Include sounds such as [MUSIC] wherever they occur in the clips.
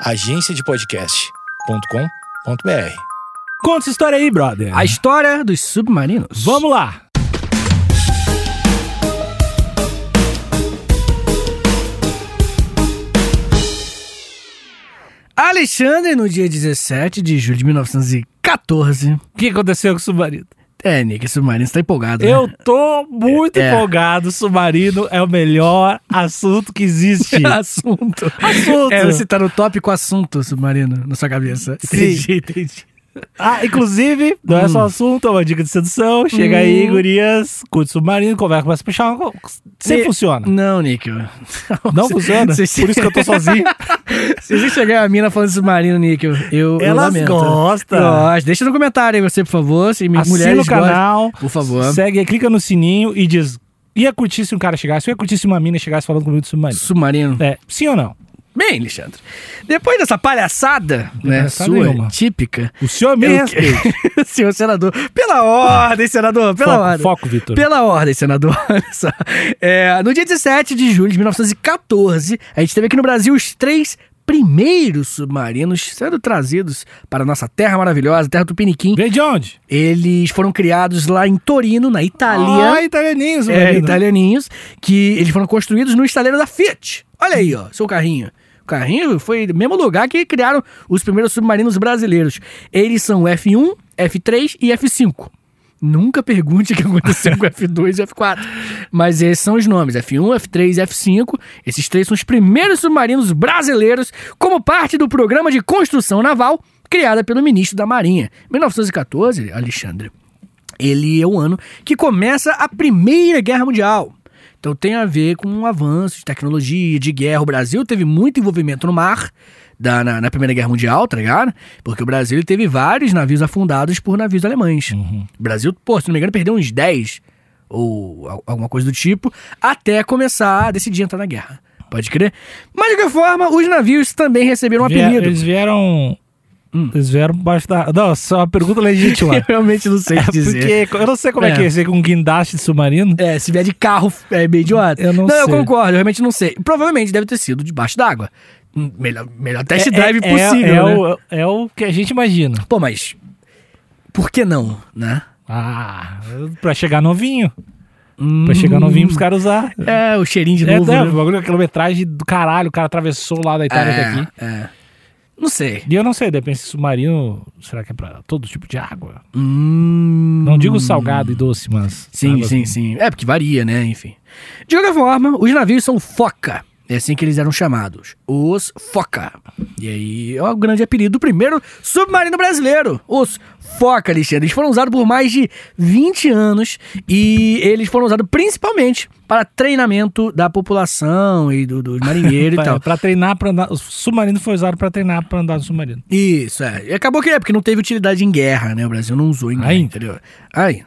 agenciadepodcast.com.br. Conta essa história aí, brother. A história dos submarinos. Vamos lá. Alexandre, no dia 17 de julho de 1914. O que aconteceu com o submarino? É, Nick, submarino, você tá empolgado, né? Eu tô muito É. empolgado. Submarino é o melhor assunto que existe. assunto. [LAUGHS] Assunto. É, você tá no tópico assunto submarino na sua cabeça. Sim. Entendi, entendi. Ah, inclusive, não é só assunto, é uma dica de sedução. Chega aí, Hum. gurias, curte submarino, conversa, começa a puxar. Sempre funciona. Não, Nick. [LAUGHS] Não funciona? Por isso que eu tô sozinho. [LAUGHS] Se você chegar a mina falando de submarino, Nick, eu, eu, Elas lamento. gostam. Gosto. Deixa no comentário aí você, por favor. Se me- Assina mulheres o canal, gostam, por favor. segue, clica no sininho e diz: ia curtir se um cara chegasse, ia curtir se uma mina chegasse falando comigo de submarino. Submarino. É, sim ou não? Bem, Alexandre. Depois dessa palhaçada, né, sua, nenhuma. típica. O senhor me eu- respeita. [LAUGHS] Senhor senador. Pela ordem, senador. Pela Foco, ordem. foco, Vitor. Pela ordem, senador. [LAUGHS] Olha só. É, no dia 17 de julho de 1914, a gente teve aqui no Brasil os três primeiros submarinos sendo trazidos para a nossa terra maravilhosa, terra Tupiniquim. Vem de onde? Eles foram criados lá em Torino, na Itália. Ah, italianinhos, É, italianinhos, que eles foram construídos no estaleiro da Fiat. Olha aí, ó, seu carrinho. O carrinho foi no mesmo lugar que criaram os primeiros submarinos brasileiros. Eles são F1, F3 e F5. Nunca pergunte o que aconteceu com F2 e F4. Mas esses são os nomes: F1, F3 e F5. Esses três são os primeiros submarinos brasileiros como parte do programa de construção naval criada pelo ministro da Marinha. 1914, Alexandre ele é o ano que começa a Primeira Guerra Mundial. Então tem a ver com um avanço de tecnologia, de guerra. O Brasil teve muito envolvimento no mar da, na, na Primeira Guerra Mundial, tá ligado? Porque o Brasil teve vários navios afundados por navios alemães. O Brasil, pô, se não me engano, perdeu uns 10 ou al- alguma coisa do tipo, até começar a decidir entrar na guerra. Pode crer? Mas de qualquer forma, os navios também receberam um apelido. Eles vieram. Hum. Eles vieram baixo da. Não, só uma pergunta legítima. [LAUGHS] Eu realmente não sei É dizer. porque eu não sei como é, É. que é ser com um guindaste de submarino. É, se vier de carro, é meio idiota. Eu não eu sei. concordo, eu realmente não sei. Provavelmente deve ter sido debaixo d'água. Hum, Melhor, melhor test É- drive é, possível, é, né? o, é o que a gente imagina. Pô, mas por que não, né? Ah, pra chegar novinho. Hum, Pra chegar novinho pros caras usar. É, o cheirinho de É, novo. é, né? o bagulho, a quilometragem do caralho, o cara atravessou lá da Itália até aqui. é, é. Não sei. E eu não sei, depende se submarino, será que é pra todo tipo de água? Hum, Não digo salgado e doce, mas... Sim, sim, assim. sim. É, porque varia, né? Enfim. De qualquer forma, os navios são foca. É assim que eles eram chamados. Os foca. E aí é o grande apelido do primeiro submarino brasileiro. Os foca, Alexandre. Eles foram usados por mais de 20 anos e eles foram usados principalmente para treinamento da população e do, dos marinheiros e [LAUGHS] tal. pra treinar pra andar. O submarino foi usado pra treinar pra andar no submarino. Isso, é. E acabou que é, porque não teve utilidade em guerra, né? O Brasil não usou em guerra, Ainda. entendeu? Ainda.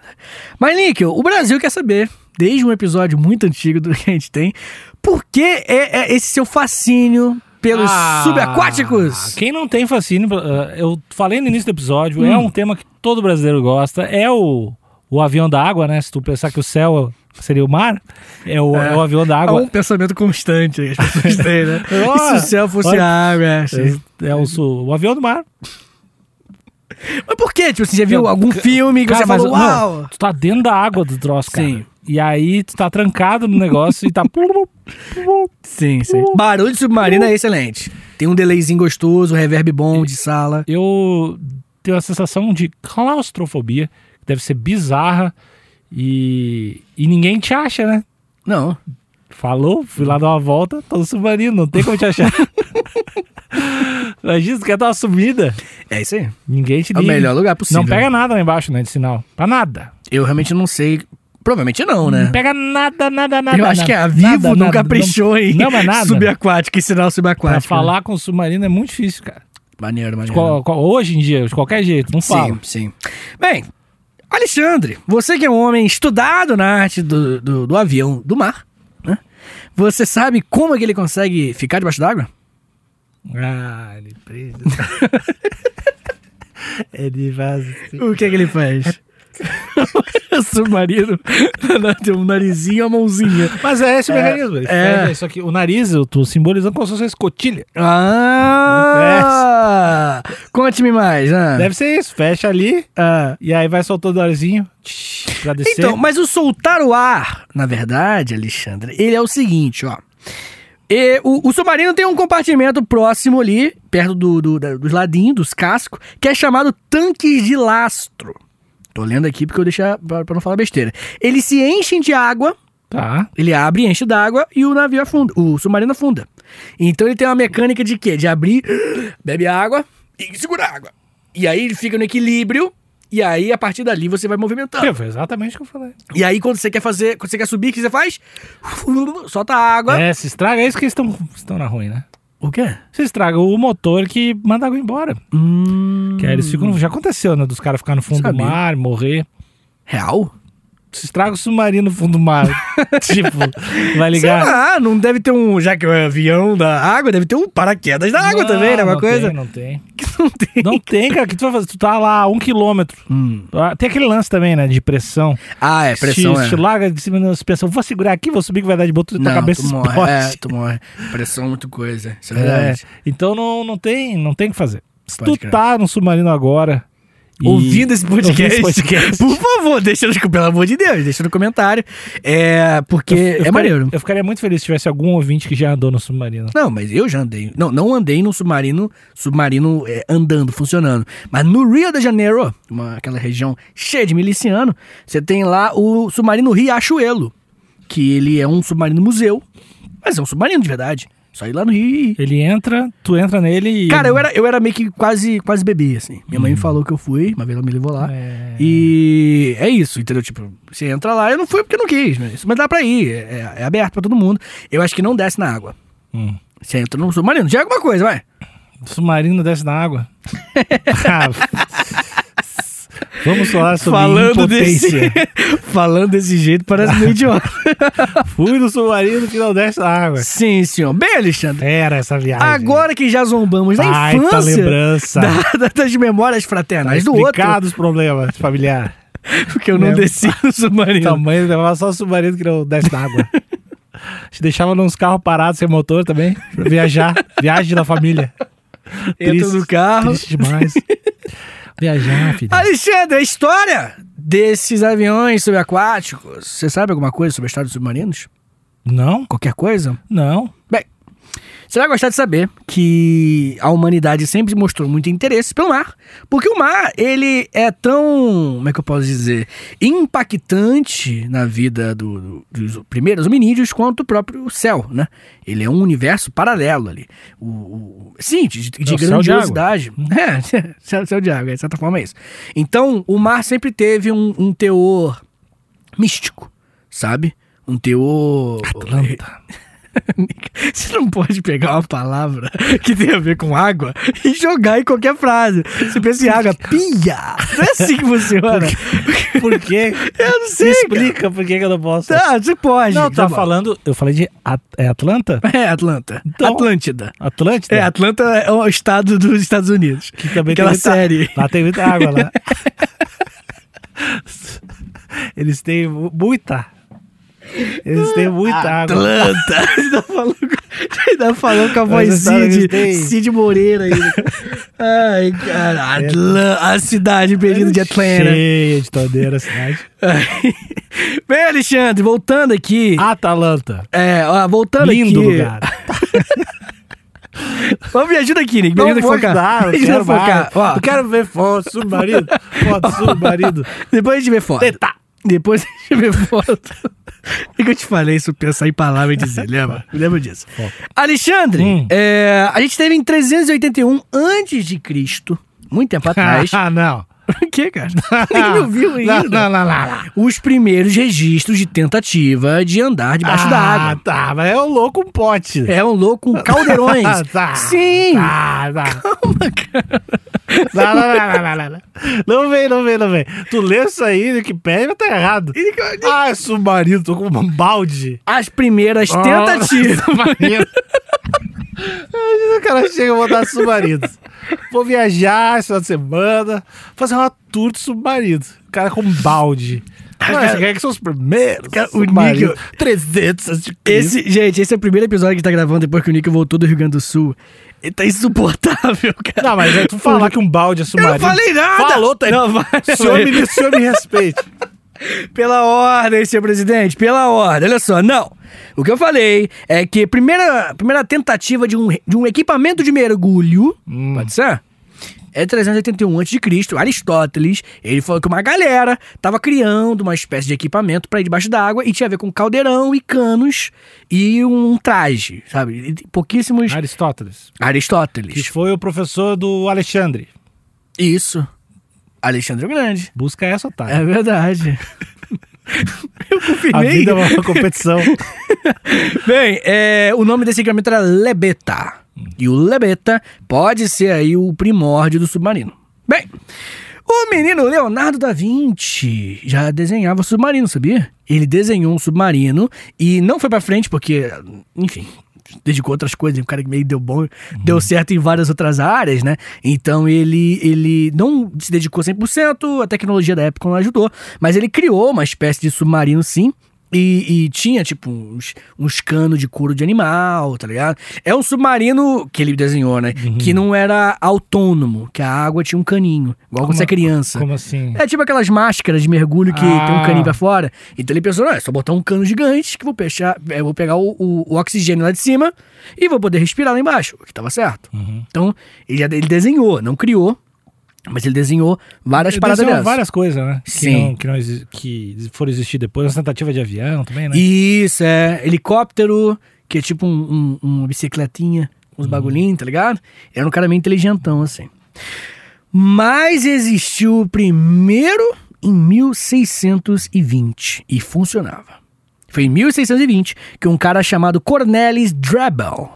Mas, Níquel, o Brasil quer saber, desde um episódio muito antigo do que a gente tem, por que é, é esse seu fascínio pelos Ah, subaquáticos? Quem não tem fascínio, uh, eu falei no início do episódio, é Hum. um tema que todo brasileiro gosta. É o, o avião da água, né? Se tu pensar que o céu seria o mar, é o, é o avião da É água. um pensamento constante que as pessoas [LAUGHS] têm, né? [LAUGHS] E se o céu fosse olha, água? é assim. É, é o, o avião do mar. Mas por quê? Tipo, você já viu Não, algum filme que Cara, você mas falou, não, uau? tu tá dentro da água do troço, cara. Sim. E aí tu tá trancado no negócio e tá. [LAUGHS] Sim, sim. Barulho de submarino é excelente. Tem um delayzinho gostoso, um reverb bom de sala. Eu tenho a sensação de claustrofobia, que deve ser bizarra e, e ninguém te acha, né? Não. Falou, fui lá dar uma volta, tô no submarino, não tem como te achar. [LAUGHS] Imagina, tu quer dar uma subida, É isso aí. ninguém te É o liga. melhor lugar possível. Não pega nada lá embaixo, né, de sinal. Pra nada. Eu realmente não sei. Provavelmente não, né? Não pega nada, nada, nada. Eu acho nada. que a Vivo Nada, nunca nada. caprichou em Não, mas nada. subaquático, em sinal Pra subaquático. falar com o submarino é muito difícil, cara. Maneiro, maneiro. hoje em dia, de qualquer jeito, não fala. Sim, sim. Bem, Alexandre, você que é um homem estudado na arte do, do, do avião do mar, né? Você sabe como é que ele consegue ficar debaixo d'água? Ah, ele prende. [LAUGHS] ele faz. O que é que ele faz? O [LAUGHS] submarino [LAUGHS] tem um narizinho e uma mãozinha. Mas é esse o mecanismo. Ele é. isso aqui. O nariz, eu tô simbolizando como se fosse uma escotilha. Ah, Conte-me mais. Ah. Deve ser isso, fecha ali Ah. e aí vai soltando o arzinho tch, pra descer. Então, mas o soltar o ar, na verdade, Alexandre, ele é o seguinte, ó. E o, o submarino tem um compartimento próximo ali, perto do, do- da- dos ladinhos, dos cascos, que é chamado tanques de lastro. Tô lendo aqui porque eu deixar pra, pra não falar besteira. Eles se enchem de água, Tá. ele abre, enche d'água e o navio afunda, o submarino afunda. Então ele tem uma mecânica de quê? De abrir, [GASPS] bebe água e segura a água. E aí ele fica no equilíbrio e aí a partir dali você vai movimentando. Foi exatamente o que eu falei. E aí, quando você quer fazer, quando você quer subir, o que você faz? [LAUGHS] Solta a água. É, se estraga, é isso que eles estão estão na ruim, né? O quê? Se estraga o motor que manda água embora. Hum. Que aí eles ficam. Já aconteceu, né? Dos caras ficar no fundo Sabia. do mar, morrer. Real? Se estraga o submarino no fundo do mar. [LAUGHS] tipo, vai Sei ligar. lá, não deve ter um. Já que é o avião da água, deve ter um paraquedas da água Não, também, né? Uma não coisa. Tem, não tem. [LAUGHS] que não tem. Não tem, cara. O que tu vai fazer? Tu tá lá um quilômetro. Hum. Ah, Tem aquele lance também, né? De pressão. Ah, é, pressão. É. se larga de cima da suspensão. Vou segurar aqui, vou subir que vai dar de boto tua Não, cabeça tu morre. É, tu morre. Pressão é muito coisa. Isso é É, verdade. então não, não, tem, não tem o que fazer. Se Pode tu crer. tá no submarino agora. E- Ouvindo esse podcast, ouvindo esse podcast, por favor, deixa no, pelo amor de Deus, deixa no comentário. É, porque eu é ficaria- maneiro. Eu ficaria muito feliz se tivesse algum ouvinte que já andou no submarino. Não, mas eu já andei. Não, não andei num submarino, submarino é, andando, funcionando. Mas no Rio de Janeiro, uma, aquela região cheia de miliciano, você tem lá o submarino Riachuelo, que ele é um submarino museu, mas é um submarino de verdade. Ir lá no Rio. Ele entra, tu entra nele e. Cara, eu era, eu era meio que quase, quase bebê, assim. Minha mãe me falou que eu fui, uma vez ela me levou lá. É. E é isso, entendeu? Tipo, você entra lá, eu não fui porque não quis, né? Mas dá pra ir, é, é aberto pra todo mundo. Eu acho que não desce na água. Hum. Você entra no submarino, já é alguma coisa, vai. O submarino desce na água. [LAUGHS] Ah, Vamos falar sobre impotência. [LAUGHS] falando desse jeito parece meio idiota. [LAUGHS] Fui no submarino que não desce na água. Sim, senhor. Bem, Alexandre. Era essa viagem. Agora que já zombamos da infância, lembrança. da- da- das memórias fraternais Tá do outro, os problemas familiares. [LAUGHS] porque eu não Lembra? desci no submarino. Tua mãe levava só o submarino que não desce na água. Te deixava nos carros parados sem motor também, pra viajar. Viagem da família. Entra no carro. Triste demais. Viajar, [GASPS] filho. Alexandre, a história desses aviões subaquáticos. Você sabe alguma coisa sobre a história dos submarinos? Não? Qualquer coisa? Não. Bem, você vai gostar de saber que a humanidade sempre mostrou muito interesse pelo mar, porque o mar, ele é tão, como é que eu posso dizer, impactante na vida do- do- dos primeiros hominídeos quanto o próprio céu, né? Ele é um universo paralelo ali. O, o- sim, de, de É céu de grandiosidade. [LAUGHS] É, céu, céu de água, de certa forma é isso. Então, o mar sempre teve um, um teor místico, sabe? Um teor... Atlanta. [LAUGHS] Você não pode pegar uma palavra que tem a ver com água e jogar em qualquer frase. Você pensa em água, pia! Não é assim que funciona. Por quê? [LAUGHS] Eu não sei. Me explica por que eu não posso. Tá, você pode. Não, tá bom. falando. Eu falei de. At- é Atlanta? É, Atlanta. Então- Atlântida. Atlântida? É, Atlanta é o estado dos Estados Unidos. Que também Aquela tem muita, série. Lá tem muita água lá. [LAUGHS] Eles têm mu- muita. Eles têm muita água. Atlanta. [LAUGHS] ainda, falou, com- ainda falou com a voz Mas essa Cid, Moreira ainda. Ai, cara. Atlan- a cidade perdida de Atlanta. Cheia de torneira a cidade. Bem, Alexandre, voltando aqui. Atalanta. É, ó, voltando Lindo aqui. lugar. [LAUGHS] Vamos, me ajuda aqui, Nick. Me Não ajuda a focar. ajudar, eu me ajuda a quero focar. Ó, Eu quero ver foto, submarino. Foto, [LAUGHS] submarino. Depois a gente vê foto. Eita. Depois [LAUGHS] a gente vê foto. [LAUGHS] É que eu te falei isso, pensar em palavra e dizer, [LAUGHS] lembra? Lembra disso. Alexandre, Hum. é, a gente teve em 381 antes de Cristo, muito tempo atrás. Ah, não. O que, cara? [LAUGHS] Ninguém me ouviu ainda. Não, não, não. Os primeiros registros de tentativa de andar debaixo ah, da água. tá, mas é o louco um pote. É um louco com [LAUGHS] caldeirões. tá. Sim. Tá, tá. Não, não, não, não, não, não. Vem, não vem, não vem. Tu lê isso aí, Wikipedia, tá errado. Ah, submarino, tô com um balde. As primeiras Ah, [LAUGHS] tentativas. submarino. O cara chega e botar submarinos. Vou viajar esse final de semana, fazer uma tour de submarino. O cara com um balde. Mas quem é que são os primeiros? Cara, o? Níquel- 300 antes de. Esse, gente, esse é o primeiro episódio que tá gravando depois que o Nick voltou do Rio Grande do Sul. Ele tá insuportável, [LAUGHS] cara. Não, mas aí tu falar que um balde é Eu não submarino... falei nada! Falou, tá? Não, vai. O senhor me, o senhor me [LAUGHS] respeite. [LAUGHS] Pela ordem, senhor presidente, pela ordem. Olha só, não. O que eu falei é que primeira, primeira tentativa de um, de um equipamento de mergulho, pode ser? É 381 a.C., Aristóteles, ele falou que uma galera tava criando uma espécie de equipamento para ir debaixo d'água e tinha a ver com caldeirão e canos e um traje, sabe? E Pouquíssimos... Aristóteles, que Aristóteles. foi o professor do Alexandre. Isso. Alexandre o Grande. Busca essa, otário. É verdade. [LAUGHS] eu A confirmei. vida é uma [LAUGHS] competição. Bem, é, o nome desse equipamento era Lebeta. E o Lebeta pode ser aí o primórdio do submarino. Bem, o menino Leonardo da Vinci já desenhava submarino, sabia? Ele desenhou um submarino e não foi pra frente porque, enfim, dedicou a outras coisas, um cara que meio deu bom, deu certo em várias outras áreas, né? Então ele, ele não se dedicou 100%, a tecnologia da época não ajudou, mas ele criou uma espécie de submarino sim. E, e tinha, tipo, uns, uns canos de couro de animal, tá ligado? É um submarino que ele desenhou, né? Que não era autônomo, que a água tinha um caninho, igual quando você é criança. Como assim? É tipo aquelas máscaras de mergulho que Ah. tem um caninho pra fora. Então ele pensou, não, é só botar um cano gigante que vou, fechar, eu vou pegar o, o- o oxigênio lá de cima e vou poder respirar lá embaixo, o que tava certo. Uhum. Então ele, ele desenhou, não criou, mas ele desenhou várias Ele paradas desenhou várias coisas, né? Que Sim. não, que, não que foram existir depois. Uma tentativa de avião também, né? Isso, é. Helicóptero, que é tipo um, um- uma bicicletinha, uns bagulhinhos, tá ligado? Era um cara meio inteligentão, assim. Mas existiu o primeiro em 1620 e funcionava. Foi em 1620 que um cara chamado Cornelis Drebel,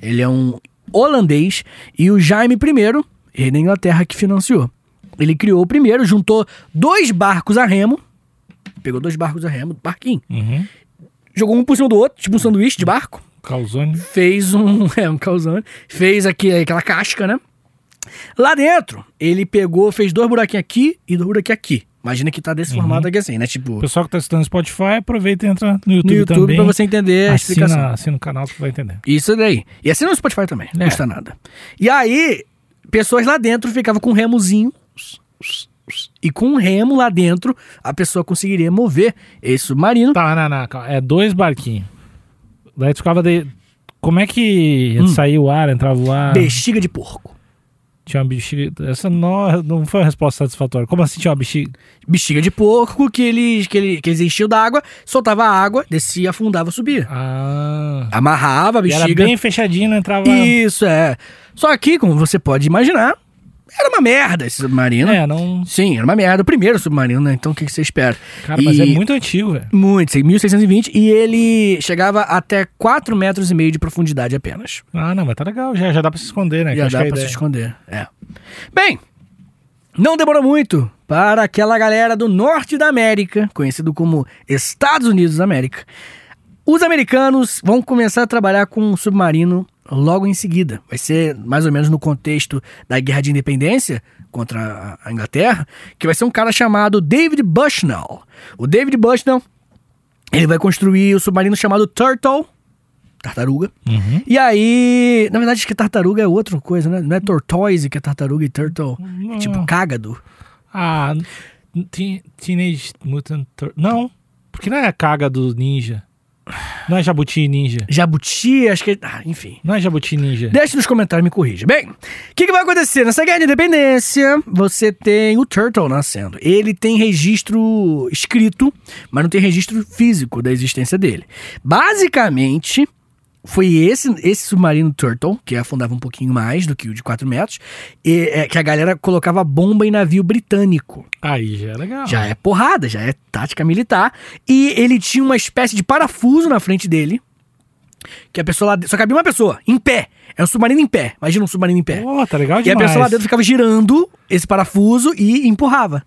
ele é um holandês, e o Jaime I, rei da Inglaterra, que financiou. Ele criou o primeiro, juntou dois barcos a remo, pegou dois barcos a remo, barquinho, Uhum. jogou um por cima do outro, tipo um sanduíche de barco. Calzone. Fez um. [LAUGHS] É, um calzone. Fez aqui, aquela casca, né? Lá dentro, ele pegou, fez dois buraquinhos aqui e dois buraquinhos aqui. Imagina que tá desse formato aqui assim, né? Tipo, O pessoal que tá escutando no Spotify, aproveita e entra no YouTube, no YouTube também. pra você entender a explicação. assina, assina o canal que tu vai entender. Isso daí. E assina no Spotify também, não É. custa nada. E aí, pessoas lá dentro ficavam com um remozinho. E com um remo lá dentro, a pessoa conseguiria mover esse submarino. Tá, não, não, calma. É dois barquinhos. Daí tu ficava de... Como é que Hum. saía o ar, entrava o ar? Bexiga de porco. Tinha uma bexiga... Essa não, não foi uma resposta satisfatória. Como assim tinha uma bexiga? Bexiga de porco que eles, que ele, que eles enchiam d'água, soltava a água, descia, afundava, subia. Ah... Amarrava a E era bexiga. bem fechadinho, não entrava... Isso, é. Só que, como você pode imaginar, era uma merda esse submarino. É, não... Sim, era uma merda. O primeiro submarino, né? Então o que, que você espera? Cara, mas E- é muito antigo, velho. Muito, sim, 1620. E ele chegava até 4 metros e meio de profundidade apenas. Ah, não, mas tá legal. Já, já dá pra se esconder, né? Já dá pra se esconder. É. Bem, não demorou muito para aquela galera do norte da América, conhecido como Estados Unidos da América. Os americanos vão começar a trabalhar com um submarino logo em seguida. Vai ser mais ou menos no contexto da Guerra de Independência contra a- Inglaterra, que vai ser um cara chamado David Bushnell. O David Bushnell, ele vai construir o submarino chamado Turtle, tartaruga. Uhum. E aí, na verdade, acho que tartaruga é outra coisa, né? Não é tortoise que é tartaruga e turtle. É tipo cágado. Ah, Teen- Teenage Mutant Tur- Não, porque não é a caga do ninja. Não é jabuti ninja. Jabuti, acho que. Ah, enfim. Não é jabuti ninja. Deixe nos comentários, me corrija. Bem, o que, que vai acontecer? Nessa guerra de independência, você tem o Turtle nascendo. Ele tem registro escrito, mas não tem registro físico da existência dele. Basicamente, foi esse, esse submarino Turtle, que afundava um pouquinho mais do que o de 4 metros, e, é, que a galera colocava bomba em navio britânico. Aí já é legal. Já é porrada, já é tática militar. E ele tinha uma espécie de parafuso na frente dele. Que a pessoa lá dentro. Só cabia uma pessoa, em pé. É um submarino em pé. Imagina um submarino em pé. Pô, tá legal e a demais. pessoa lá dentro ficava girando esse parafuso e empurrava.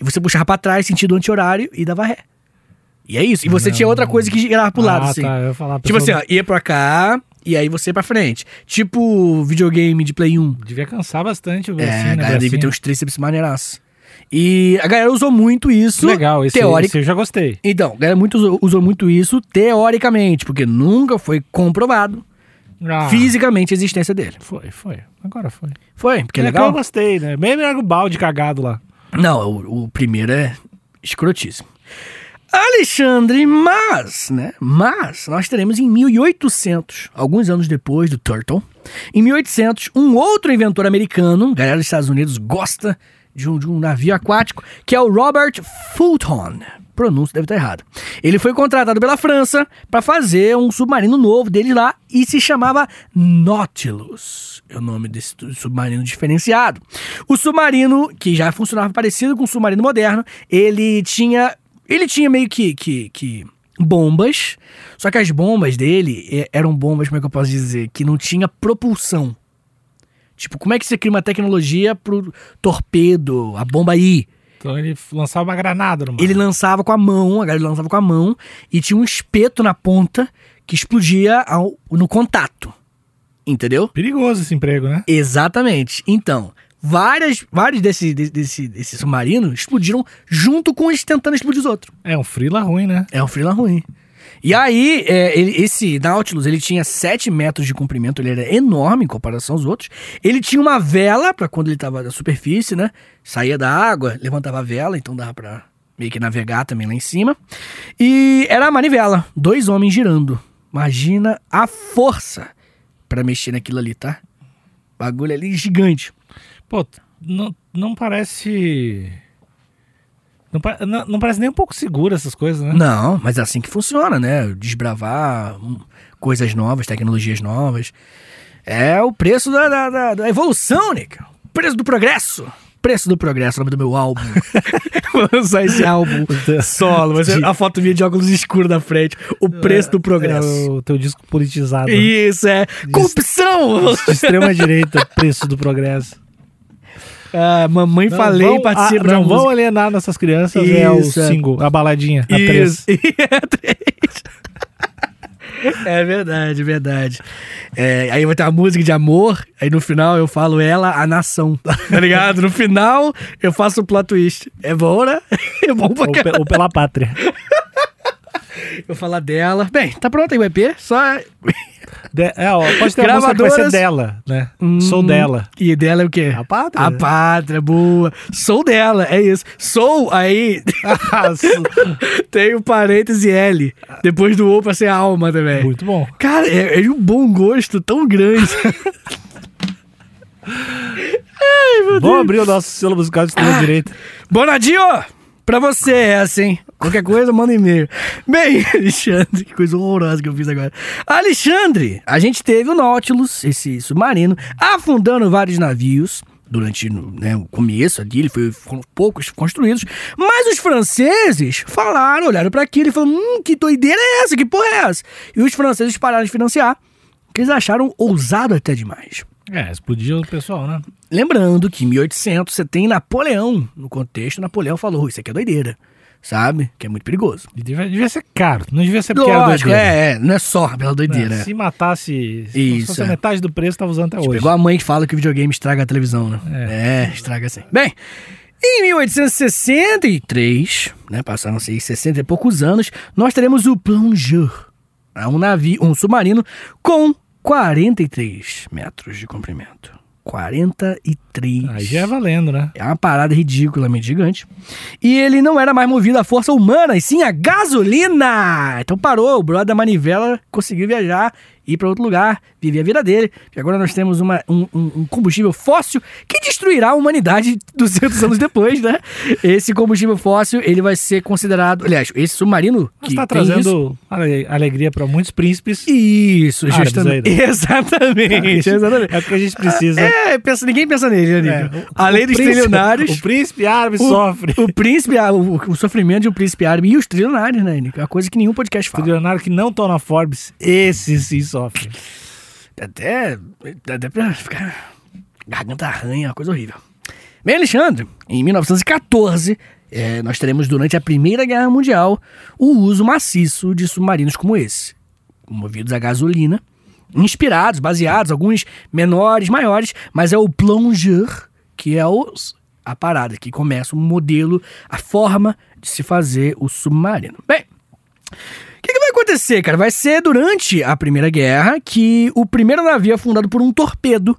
E você puxava pra trás, sentido anti-horário, e dava ré. E é isso. E você Não. tinha outra coisa que girava pro lado, ah, assim. tá. Eu ia falar. Tipo assim, ó, ia pra cá, e aí você ia pra frente. Tipo videogame de Play 1. Devia cansar bastante o É, bracinho, a né? galera devia ter uns tríceps maneiraços. E a galera usou muito isso. Legal, esse, esse eu já gostei. Então, a galera muito usou, usou muito isso teoricamente, porque nunca foi comprovado Ah, fisicamente a existência dele. Foi, foi. Agora foi. Foi, porque é É legal. que eu gostei, né? Bem melhor que o balde cagado lá. Não, o, o primeiro é escrotíssimo. Alexandre, mas, né? Mas nós teremos em 1800, alguns anos depois do Turtle, em 1800, um outro inventor americano, galera dos Estados Unidos gosta de um, de um navio aquático, que é o Robert Fulton. Pronúncio deve estar errado. Ele foi contratado pela França para fazer um submarino novo dele lá e se chamava Nautilus. É o nome desse submarino diferenciado. O submarino, que já funcionava parecido com o submarino moderno, ele tinha. Ele tinha meio que, que, que bombas. Só que as bombas dele eh, eram bombas, como é que eu posso dizer? Que não tinha propulsão. Tipo, como é que você cria uma tecnologia pro torpedo, a bomba ir? Então ele lançava uma granada no mar. Ele lançava com a mão, a galera lançava com a mão, e tinha um espeto na ponta que explodia ao- no contato. Entendeu? Perigoso esse emprego, né? Exatamente. Então, várias, vários desse, desse, desse, submarino explodiram junto com eles tentando explodir os outros. É um frila ruim, né? É um freela ruim. E aí, é, ele- esse Nautilus, ele tinha 7 metros de comprimento, ele era enorme em comparação aos outros. Ele tinha uma vela para quando ele estava na superfície, né? Saía da água, levantava a vela, então dava para meio que navegar também lá em cima. E era a manivela, dois homens girando. Imagina a força para mexer naquilo ali, tá? Bagulho ali gigante. Pô, não, não parece. Não, não- não parece nem um pouco seguro essas coisas, né? Não, mas é assim que funciona, né? Desbravar hum, coisas novas, tecnologias novas. É o preço da, da, da- da evolução, Nick. O preço do progresso. Preço do progresso, o nome do meu álbum. [LAUGHS] Vou lançar esse álbum [LAUGHS] solo. Vai ser a foto minha de óculos escuros na frente. O preço do progresso. É o teu disco politizado. né? Isso, é. Corrupção! De extrema [LAUGHS] direita, preço do progresso. Ah, mamãe Não falei vão- participa ah, da Não vão alienar nossas crianças, é o Isso, é. single, a baladinha, a. Isso. Três. [LAUGHS] É verdade, verdade. É, aí vai ter uma música de amor, aí no final eu falo ela, a nação. Tá ligado? No final eu faço o plot twist. É bom, né? [LAUGHS] É bom pra Ou, pe- ou pela pátria. Eu falar dela. Bem, tá pronto aí o EP? Só. De- é, ó, pode ter uma música que vai ser Gravadoras- dela, né? Hum. Sou dela. E dela é o quê? A pátria. A pátria, boa. Sou dela, é isso. Sou, aí [LAUGHS] tem o parêntese L. Depois do O pra ser alma também. Muito bom. Cara, é, é um bom gosto tão grande. [LAUGHS] Vamos abrir o nosso selo musical de extrema Ah. direita. Bonadinho, pra você essa, hein? Qualquer coisa, manda e-mail. Bem, [LAUGHS] Alexandre, que coisa horrorosa que eu fiz agora. Alexandre, a gente teve o Nautilus, esse submarino, afundando vários navios durante né, o começo ali, ele foi, foram poucos construídos, mas os franceses falaram, olharam pra aquilo e falaram, hum, que doideira é essa, que porra é essa? E os franceses pararam de financiar, que eles acharam ousado até demais. É, explodiu o pessoal, né? Lembrando que em 1800 você tem Napoleão no contexto. Napoleão falou: Isso aqui é doideira, sabe? Que é muito perigoso. E devia, devia ser caro, não devia ser Lógico, doideira. é, é, não é só pela É, doideira. é. Se matasse, se Isso, fosse é. metade do preço, tava usando até hoje. Igual a mãe que fala que o videogame estraga a televisão, né? É, estraga sim. Bem, em 1863, né, passaram-se aí 60 e poucos anos, nós teremos o Plongeur, é um navio, um submarino com 43 metros de comprimento. 43. Aí já é valendo, né? É uma parada ridiculamente gigante. E ele não era mais movido à força humana, e sim a gasolina. Então parou, o brother da manivela conseguiu viajar, ir para outro lugar, viver a vida dele. E agora nós temos uma- um, um- combustível fóssil que destruirá a humanidade [LAUGHS] 200 anos depois, né? Esse combustível fóssil, ele vai ser considerado... Aliás, esse submarino que tá isso- trazendo ale- alegria pra muitos príncipes. Isso, justamente. aí, [LAUGHS] Exatamente, exatamente. É o que a gente precisa. É, pensa, ninguém pensa nele, né, É, o- Além o dos príncipe- trilionários... O príncipe árabe O- sofre. O príncipe, o, o sofrimento de um príncipe árabe e os trilionários, né, Nico? É uma coisa que nenhum podcast O fala. trilionário que não estão na Forbes, esses sofrem. Até, até pra ficar. Garganta arranha, coisa horrível. Bem, Alexandre, em 1914, eh, nós teremos durante a Primeira Guerra Mundial o uso maciço de submarinos como esse, movidos a gasolina, inspirados, baseados, alguns menores, maiores, mas é o Plongeur, que é o a parada, que começa o modelo, a forma de se fazer o submarino. Bem, o que, que vai acontecer, cara? Vai ser durante a Primeira Guerra que o primeiro navio afundado por um torpedo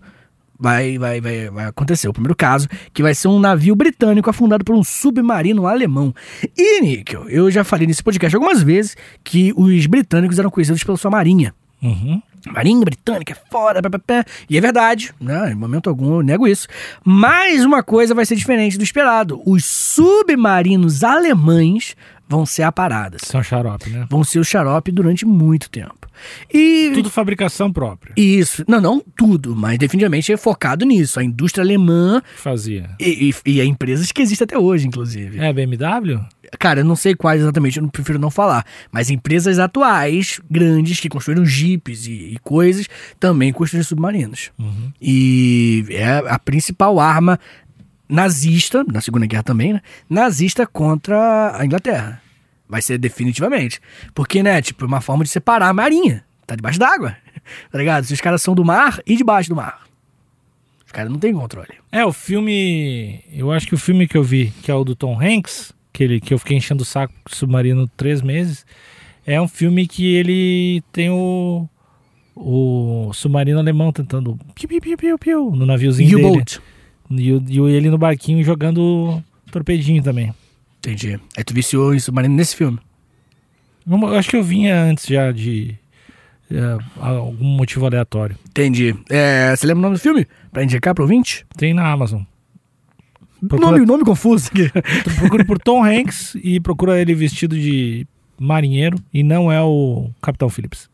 vai, vai, vai, vai acontecer. O primeiro caso, que vai ser um navio britânico afundado por um submarino alemão. E, Níquel, eu já falei nesse podcast algumas vezes que os britânicos eram conhecidos pela sua marinha. Uhum. Marinha britânica é foda, pá, pá, pá. e é verdade, né? em momento algum eu nego isso. Mas uma coisa vai ser diferente do esperado: os submarinos alemães vão ser a parada. São xarope, né? Vão ser o xarope durante muito tempo. E Tudo fabricação própria. isso, não, não tudo, mas definitivamente é focado nisso. A indústria alemã Fazia. e, e, e a empresas que existem até hoje, inclusive. É BMW? Cara, eu não sei quais exatamente, eu não- prefiro não falar. Mas empresas atuais, grandes, que construíram jipes e, e coisas, também construíram submarinos. E é a principal arma nazista, na Segunda Guerra também, né? Nazista contra a Inglaterra. Vai ser definitivamente. Porque, né, tipo, é uma forma de separar a marinha. Tá debaixo d'água. [LAUGHS] Tá ligado? Se os caras são do mar e debaixo do mar. Os caras não têm controle. É, o filme. Eu acho que o filme que eu vi, que é o do Tom Hanks, que, ele, que eu fiquei enchendo o saco com o submarino três meses, é um filme que ele tem o. O submarino alemão tentando. Piu, piu, piu, piu, piu, no naviozinho dele. E, e ele no barquinho jogando torpedinho também. Entendi. Aí tu viciou em submarino nesse filme. Eu acho que eu vinha antes já de. é, algum motivo aleatório. Entendi. É, você lembra o nome do filme? Pra indicar pro ouvinte? Tem na Amazon. Procura- Nome, nome confuso aqui. Tu procura por Tom Hanks e procura ele vestido de marinheiro e não é o Capitão Phillips.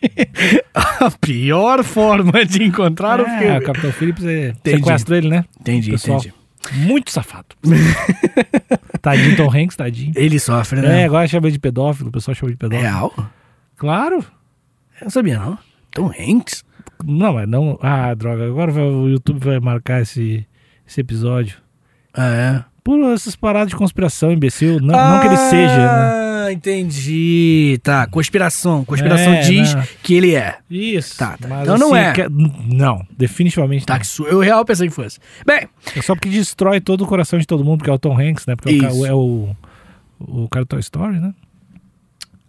[LAUGHS] A pior forma de encontrar o é, filme. o Capitão Phillips é, Entendi. sequestra ele, né? Entendi, Pessoal. entendi. Muito safado. [LAUGHS] tadinho Tom Hanks, tadinho. Ele sofre, É, né? agora chama de pedófilo, o pessoal chama de pedófilo. Real? Claro. Eu não sabia, não. Tom Hanks? Não, mas não. Ah, droga, agora vai- o YouTube vai marcar esse, esse episódio. Ah, é. Por essas paradas de conspiração, imbecil. Não, não que ele seja, né? Ah, entendi. Tá, conspiração. Conspiração É, diz não. que ele é. Isso. Tá, tá. Mas, Então não assim, é. que- Não, definitivamente Tá, não. eu real pensei que fosse. Bem, É só porque destrói todo o coração de todo mundo, porque é o Tom Hanks, né? Porque é o, Isso. é o, o cara do Toy Story, né?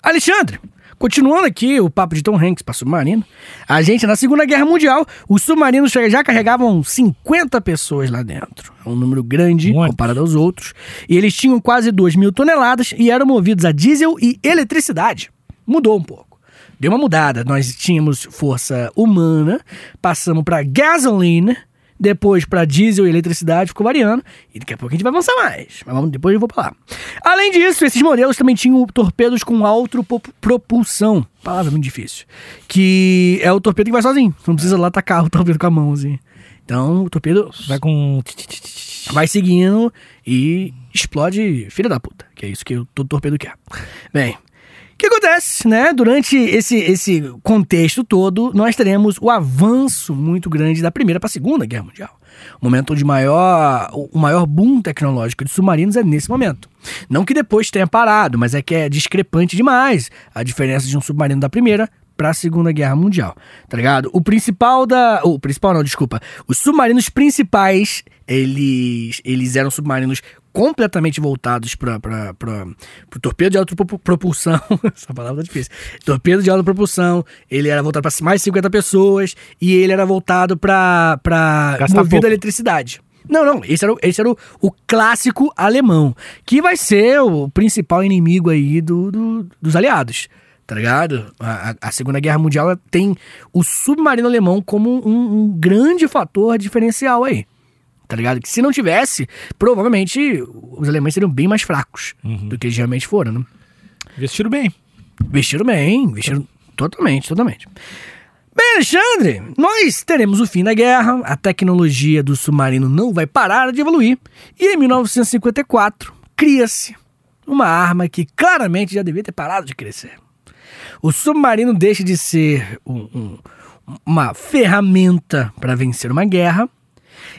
Alexandre, continuando aqui o papo de Tom Hanks para submarino, a gente, na Segunda Guerra Mundial, os submarinos já carregavam 50 pessoas lá dentro. É um número grande Muito. comparado aos outros. E eles tinham quase 2 mil toneladas e eram movidos a diesel e eletricidade. Mudou um pouco. Deu uma mudada. Nós tínhamos força humana, passamos para gasoline, depois para diesel e eletricidade, ficou variando. E daqui a pouco a gente vai avançar mais. Mas vamos, depois eu vou pra lá. Além disso, esses modelos também tinham torpedos com autopropulsão. Palavra muito difícil. Que é o torpedo que vai sozinho. Não precisa lá tacar o torpedo com a mão, assim. Então, o torpedo Vai com. vai seguindo e explode filha da puta. Que é isso que o todo torpedo quer. Bem, o que acontece, né? Durante esse, esse contexto todo, nós teremos o avanço muito grande da Primeira para a Segunda Guerra Mundial. O momento de maior, o maior boom tecnológico de submarinos é nesse momento. Não que depois tenha parado, mas é que é discrepante demais a diferença de um submarino da Primeira para a Segunda Guerra Mundial, tá ligado? O principal da, o principal não, desculpa, os submarinos principais, eles eles eram submarinos completamente voltados para o torpedo de alta propu- propulsão. [LAUGHS] Essa palavra tá difícil. Torpedo de alta propulsão. Ele era voltado para mais de 50 pessoas e ele era voltado para movido pouco. a eletricidade. Não, não, esse era, o- esse era o, o clássico alemão, que vai ser o principal inimigo aí do, do- dos aliados, tá ligado? A, a- Segunda Guerra Mundial tem o submarino alemão como um, um grande fator diferencial aí, tá ligado? Que se não tivesse, provavelmente os alemães seriam bem mais fracos do que eles realmente foram, né? Vestiram bem. Vestiram bem, vestiram totalmente, totalmente. Bem, Alexandre, nós teremos o fim da guerra, a tecnologia do submarino não vai parar de evoluir, e em 1954 cria-se uma arma que claramente já devia ter parado de crescer. O submarino deixa de ser um- um- uma ferramenta para vencer uma guerra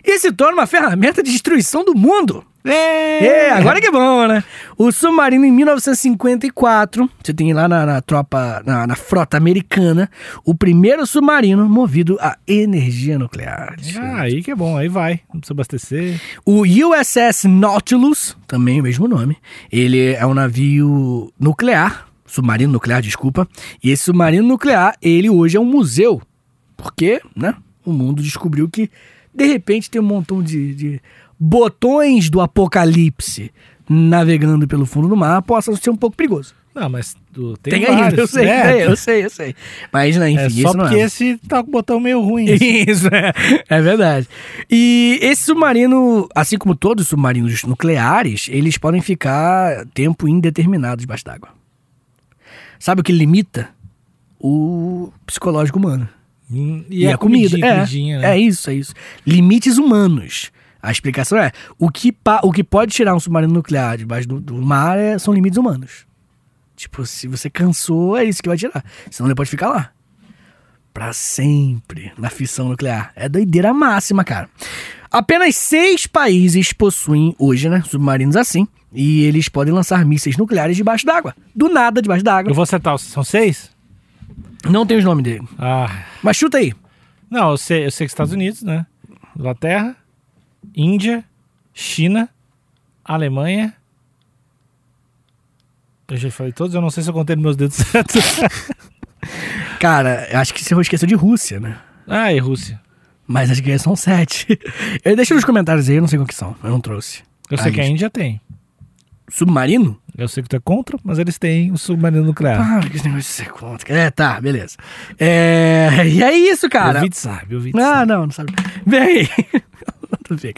e se torna uma ferramenta de destruição do mundo. É, agora que é bom, né? O submarino em 1954, você tem lá na, na tropa, na, na frota americana, o primeiro submarino movido a energia nuclear. Ah, aí que é bom, aí vai. Não precisa abastecer. O USS Nautilus, também o mesmo nome, ele é um navio nuclear, submarino nuclear, desculpa. E esse submarino nuclear, ele hoje é um museu. Porque, né? O mundo descobriu que, de repente, tem um montão de, de botões do apocalipse navegando pelo fundo do mar possa ser um pouco perigoso. Não, mas tu, tem, Tem, ainda, vários, eu sei, né? é, eu sei, eu sei. Mas, né, enfim, É só não porque é. esse tá com o botão meio ruim. Isso, é, é verdade. E esse submarino, assim como todos os submarinos nucleares, eles podem ficar tempo indeterminado debaixo d'água. Sabe o que limita? O psicológico humano. Hum, E, a, comida. comidinha, é, comidinha, né? é isso, é isso. Limites humanos. A explicação é: o que, pa- o que pode tirar um submarino nuclear debaixo do, do mar é- são limites humanos. Tipo, se você cansou, é isso que vai tirar. Senão ele pode ficar lá. Pra sempre na fissão nuclear. É doideira máxima, cara. Apenas seis países possuem hoje, né, submarinos assim. E eles podem lançar mísseis nucleares debaixo d'água. Do nada, debaixo d'água. Eu vou acertar, são seis? Não tem os nomes dele. Ah, Mas chuta aí. não, eu sei, eu sei que Estados Unidos, né? Inglaterra, Índia, China, Alemanha. Eu já falei todos, eu não sei se eu contei nos meus dedos [LAUGHS] certos. Cara, acho que você esqueceu de Rússia, né? ah, e Rússia. Mas acho que são sete. [LAUGHS] Eu deixo nos comentários aí, eu não sei qual que são. Eu não trouxe. Eu sei Aí, que a Índia tem. Submarino? Eu sei que tu é contra, mas eles têm o submarino nuclear. Ah, que esse negócio de ser contra. É, tá, beleza. É, e é isso, cara. o Vit sabe, o Vit Ah, não, não sabe. Vem aí. [LAUGHS] Bem.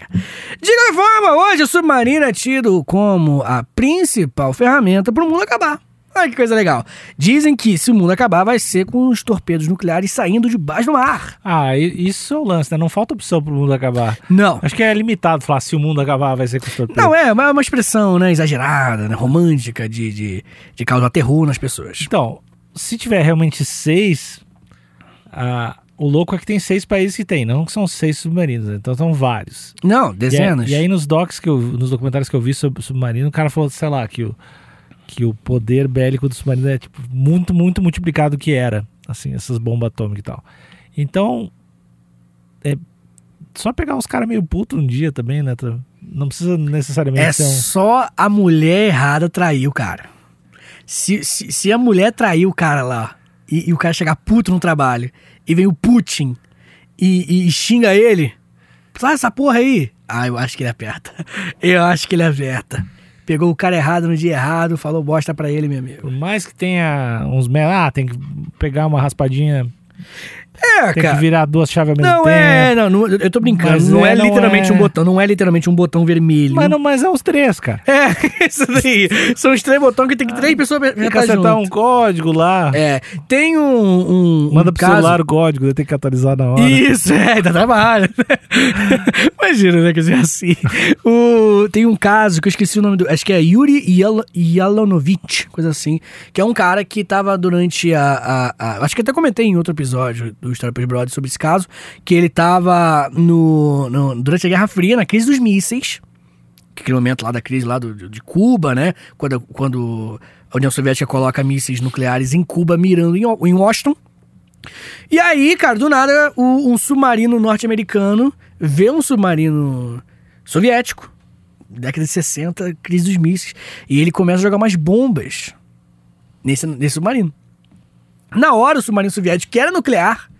De qualquer forma, hoje o submarino é tido como a principal ferramenta para o mundo acabar. Olha que coisa legal. Dizem que se o mundo acabar, vai ser com os torpedos nucleares saindo de baixo do mar. Ah, isso é o lance, né? Não falta opção pro mundo acabar. Não. Acho que é limitado falar se o mundo acabar vai ser com os torpedos. Não, é uma, uma expressão né, exagerada, né, romântica, de, de, de causar terror nas pessoas. Então, se tiver realmente seis, ah, o louco é que tem seis países que tem, não que são seis submarinos, né? então são vários. Não, E aí, dezenas. e aí nos docs que eu, nos documentários que eu vi sobre submarino, o cara falou, sei lá, que o, que o poder bélico do submarino é tipo muito, muito multiplicado do que era, assim, essas bombas atômicas e tal. Então, é só pegar uns caras meio puto um dia também, né? Não precisa necessariamente É ser um... só a mulher errada trair o cara. Se, se, se a mulher trair o cara lá e, e o cara chegar puto no trabalho e vem o Putin e, e xinga ele, sai essa porra aí. Ah, eu acho que ele aperta. [LAUGHS] Eu acho que ele aperta. Pegou o cara errado no dia errado, falou bosta pra ele, meu amigo. Por mais que tenha uns... Ah, tem que pegar uma raspadinha, É, tem cara. que virar duas chaves ao mesmo Não tempo. é, não, não, eu tô brincando. Mas não é, é, não literalmente é. um botão, não é literalmente um botão vermelho. Mas, não, mas é os três, cara. É, [LAUGHS] isso daí. São os três botões que tem que três pessoas Tem que acertar junto. um código lá. É, tem um, um Manda um pro caso... celular o código, tem que atualizar na hora. Isso, [LAUGHS] é, dá trabalho. [LAUGHS] Imagina, né, que seja assim. O, tem um caso que eu esqueci o nome do. Acho que é Yuri Yal- Yalanovich, coisa assim. Que é um cara que tava durante a. a- a- acho que até comentei em outro episódio do História Pelos Brothers sobre esse caso. Que ele tava no, no- durante a Guerra Fria, na crise dos mísseis. Que aquele momento lá da crise lá do, de Cuba, né? Quando, quando a União Soviética coloca mísseis nucleares em Cuba, mirando em, em Washington. E aí, cara, do nada, o- um submarino norte-americano vê um submarino soviético, década de 60, crise dos mísseis, e ele começa a jogar umas bombas nesse, nesse submarino. Na hora, o submarino soviético, que era nuclear,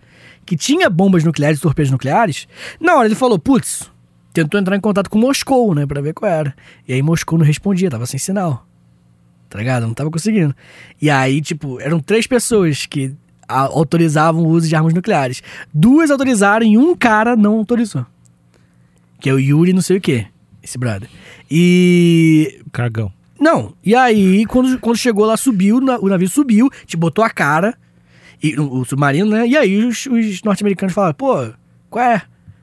que tinha bombas nucleares e torpedos nucleares, na hora ele falou, putz, tentou entrar em contato com Moscou, né, pra ver qual era. E aí Moscou não respondia, tava sem sinal. Tá ligado? Não tava conseguindo. E aí, tipo, eram três pessoas que autorizavam o uso de armas nucleares. Duas autorizaram e um cara não autorizou. Que é o Yuri não sei o quê. Esse brother. E Cagão. não, e aí, quando, quando chegou lá, subiu, o navio subiu, te botou a cara, e, o, o submarino, né? E aí os, os norte-americanos falaram, pô, qual é?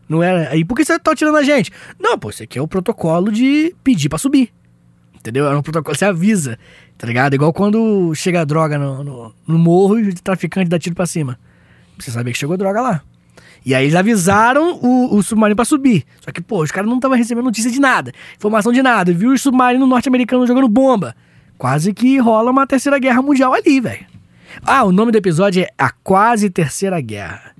Não era. Aí, por que você tá tirando a gente? Não, pô, isso aqui é o protocolo de pedir pra subir. Entendeu? É um protocolo, você avisa, tá ligado? Igual quando chega droga no, no, no morro e o traficante dá tiro pra cima. Você saber que chegou droga lá. E aí eles avisaram o, o submarino pra subir. Só que, pô, os caras não estavam recebendo notícia de nada, informação de nada. Viu o submarino norte-americano jogando bomba. Quase que rola uma terceira guerra mundial ali, velho. Ah, o nome do episódio é A Quase Terceira Guerra.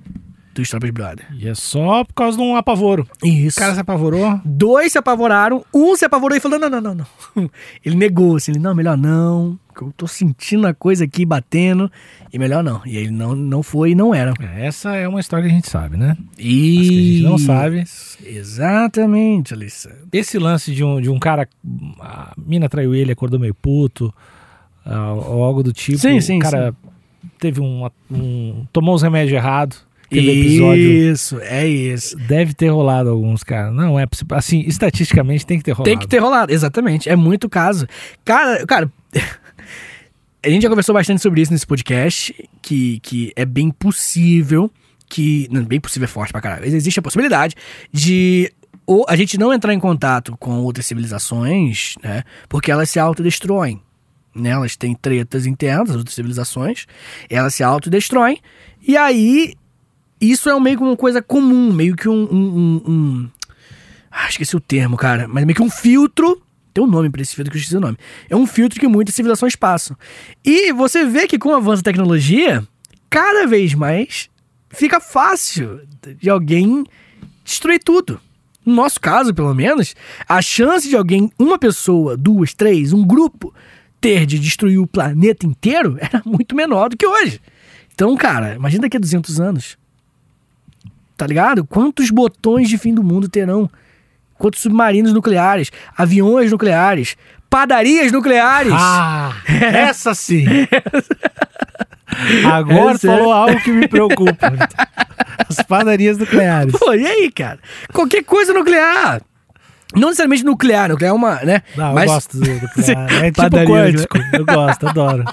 Do Strawberry Brother. E é só por causa de um apavoro. Isso. O cara se apavorou. Dois se apavoraram, um se apavorou e falou: não, não, não, não. [LAUGHS] Ele negou, assim, ele, não, melhor não. que Eu tô sentindo a coisa aqui batendo. E melhor não. E ele não, não foi e não era. É, Essa é uma história que a gente sabe, né? E As que a gente não sabe. Exatamente, Alissa. Esse lance de um, de um cara. A mina traiu ele, acordou meio puto. Ah, Ou algo do tipo. Sim, sim, O cara teve um, um. Tomou os remédios errados. Isso, é isso. Deve ter rolado alguns, cara. Não é possível. Assim, estatisticamente tem que ter rolado. Tem que ter rolado, exatamente. É muito caso. Cara, cara. [LAUGHS] A gente já conversou bastante sobre isso nesse podcast, que, que é bem possível que. Não, bem possível é forte pra caralho. Existe a possibilidade de ou a gente não entrar em contato com outras civilizações, né? Porque elas se autodestroem. Né? Elas têm tretas internas, as outras civilizações, elas se autodestroem. E aí, isso é meio que uma coisa comum, meio que um. um, um- um- Ah, esqueci o termo, cara. Mas meio que um filtro. Tem um nome pra esse filtro que eu esqueci o nome. É um filtro que muitas civilizações passam. E você vê que com o avanço da tecnologia, cada vez mais fica fácil de alguém destruir tudo. No nosso caso, pelo menos, a chance de alguém, uma pessoa, duas, três, um grupo, ter de destruir o planeta inteiro [LAUGHS] era muito menor do que hoje. Então, cara, imagina daqui a 200 anos. Tá ligado? Quantos botões de fim do mundo terão? Quantos submarinos nucleares, aviões nucleares, padarias nucleares? Ah, [LAUGHS] essa sim. [LAUGHS] Agora Essa é- falou algo que me preocupa. As padarias nucleares. Pô, e aí, cara? Qualquer coisa nuclear. Não necessariamente nuclear, nuclear é uma, né? Não, Mas- eu gosto do [LAUGHS] nuclear. É tipo quântico. Eu gosto, adoro.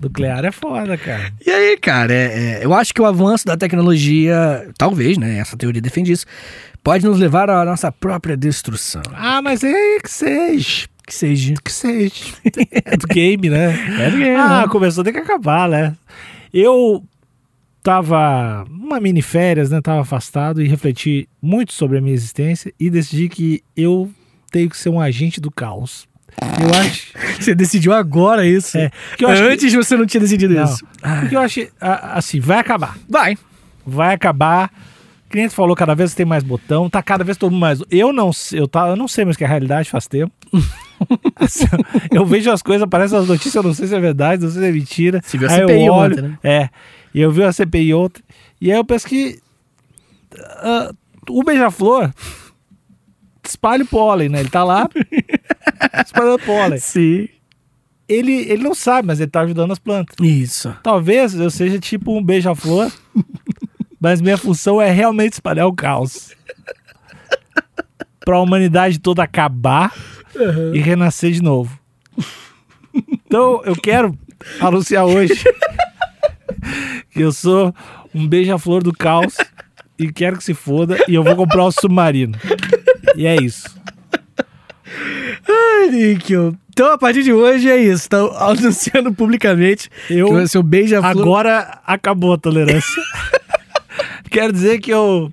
Nuclear é foda, cara. E aí, cara, é- é, eu acho que o avanço da tecnologia, talvez, né? Essa teoria defende isso, pode nos levar à nossa própria destruição. Ah, mas é que seja. Que seja. Que seja. É do game, né? É do game, Ah, né? começou, tem que acabar, né? Eu tava numa mini férias, né? Tava afastado e refleti muito sobre a minha existência e decidi que eu tenho que ser um agente do caos. Eu [LAUGHS] acho. Você decidiu agora isso. É, acho que- Antes você não tinha decidido Não. isso. Ah, Porque eu acho assim, vai acabar. vai. Vai acabar. O cliente falou cada vez tem mais botão, tá cada vez todo mundo mais. Eu não sei, eu, tá, eu não sei mais que é a realidade faz tempo. [LAUGHS] Eu vejo as coisas, aparecem as notícias, eu não sei se é verdade, não sei se é mentira. Você viu Aí eu olho, ontem, né? É. E eu vi a CPI ontem. E aí eu penso que ah, o beija-flor espalha o pólen, né? Ele tá lá [LAUGHS] espalhando pólen. Sim. Ele, ele não sabe, mas ele tá ajudando as plantas. Isso. Talvez eu seja tipo um beija-flor, mas minha função é realmente espalhar o caos. Pra humanidade toda acabar e renascer de novo. Então eu quero anunciar hoje [LAUGHS] [LAUGHS] que eu sou um beija-flor do caos e quero que se foda e eu vou comprar um submarino. E é isso. Ai, Níquel. Então, a partir de hoje é isso. Estão anunciando publicamente Eu que o beija-flor. Agora acabou a tolerância. [LAUGHS] Quero dizer que eu.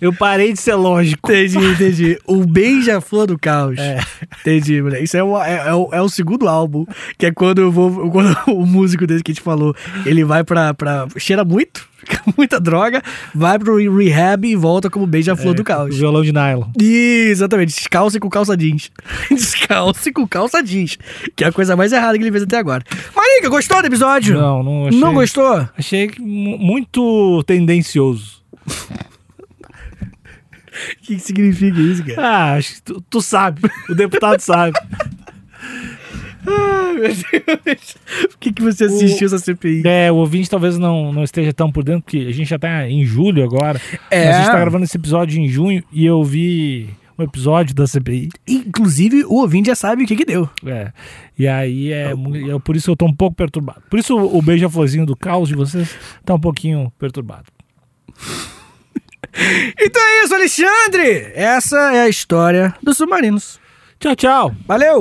Eu parei de ser lógico. Entendi, entendi. O beija-flor do caos. É. Entendi, moleque. Isso é, o- é, é o, é o segundo álbum, que é quando eu vou. Quando [LAUGHS] o músico desse que a gente falou, ele vai pra. pra cheira muito, fica [LAUGHS] muita droga, vai pro rehab e volta como beija-flor do caos. Violão de nylon. Ih, Exatamente, descalço com calça jeans. [LAUGHS] descalço com calça jeans. Que é a coisa mais errada que ele fez até agora. Marica, gostou do episódio? Não, não achei. Não gostou? Achei muito tendencioso. O [LAUGHS] que, que significa isso, cara? Ah, acho que tu, tu sabe. O deputado sabe. Ai, [LAUGHS] meu Deus. Por que, que você assistiu essa CPI? É, o ouvinte talvez não, não esteja tão por dentro, porque a gente já tá em julho agora. É. A gente tá gravando esse episódio em junho e eu vi um episódio da CPI. Inclusive, o ouvinte já sabe o que que deu. É. E aí é, mu- é por isso que eu tô um pouco perturbado. Por isso o, o beija-florzinho do caos de vocês tá um pouquinho perturbado. Então é isso, Alexandre! Essa é a história dos submarinos. Tchau, tchau. Valeu!